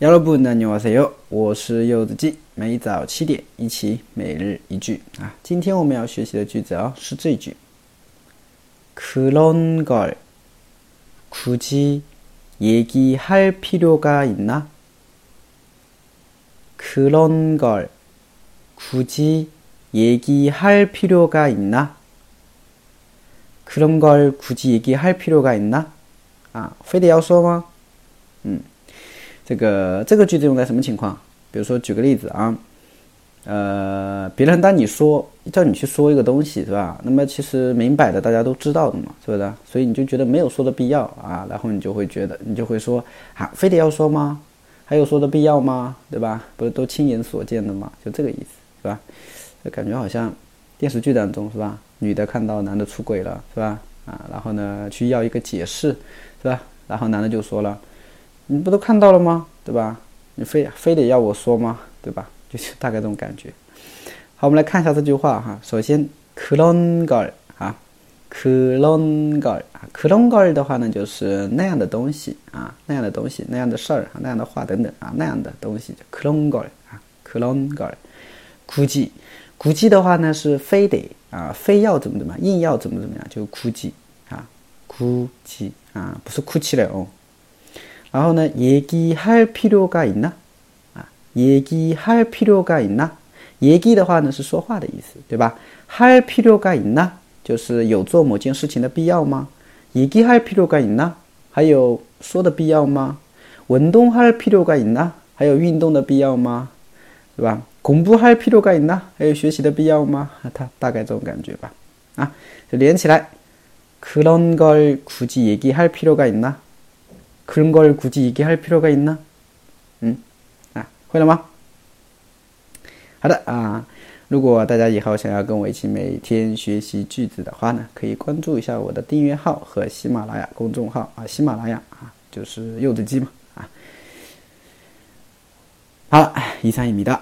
여러분안녕하세요，我是柚子鸡，每早七点一起每日一句啊。今天我们要学习的句子啊是这句：그런걸굳이얘기할필요가있나그런걸굳이얘기할필요가있나그런걸굳이얘기할필요가있나啊，非得要说吗？嗯。 这个这个句子用在什么情况？比如说举个例子啊，呃，别人当你说叫你去说一个东西是吧？那么其实明摆的大家都知道的嘛，是不是？所以你就觉得没有说的必要啊，然后你就会觉得你就会说啊，非得要说吗？还有说的必要吗？对吧？不是都亲眼所见的吗？就这个意思是吧？就感觉好像电视剧当中是吧？女的看到男的出轨了是吧？啊，然后呢去要一个解释是吧？然后男的就说了。你不都看到了吗？对吧？你非非得要我说吗？对吧？就是大概这种感觉。好，我们来看一下这句话哈，首先，Clongar 啊 Clongar 啊 Clongar 的话呢，就是那样的东西啊，那样的东西，那样的事啊，那样的话等等啊，那样的东西叫 Clongar 啊 Clongar 呃，估计估计的话呢，是非得啊，非要怎么怎么样，硬要怎么怎么样，就哭泣啊哭泣啊，不是哭泣了哦。然后呢，얘기할필요가있나啊，얘기할필요가있 나？ 얘기的话呢是说话的意思，对吧？할필요가있나就是有做某件事情的必要吗？얘기할필요가있나还有说的必要吗？운동할필요가있나还有运动的必要吗？对吧？공부할필요가있나还有学习的必要吗？它大概这种感觉吧。啊，就连起来，그런걸굳이얘기할필요가있나 그런걸굳이얘기할필요가있나嗯，啊，会了吗？好的啊，如果大家以后想要跟我一起每天学习句子的话呢，可以关注一下我的订阅号和喜马拉雅公众号啊，喜马拉雅啊，就是柚子鸡嘛啊。好了，以上一米的。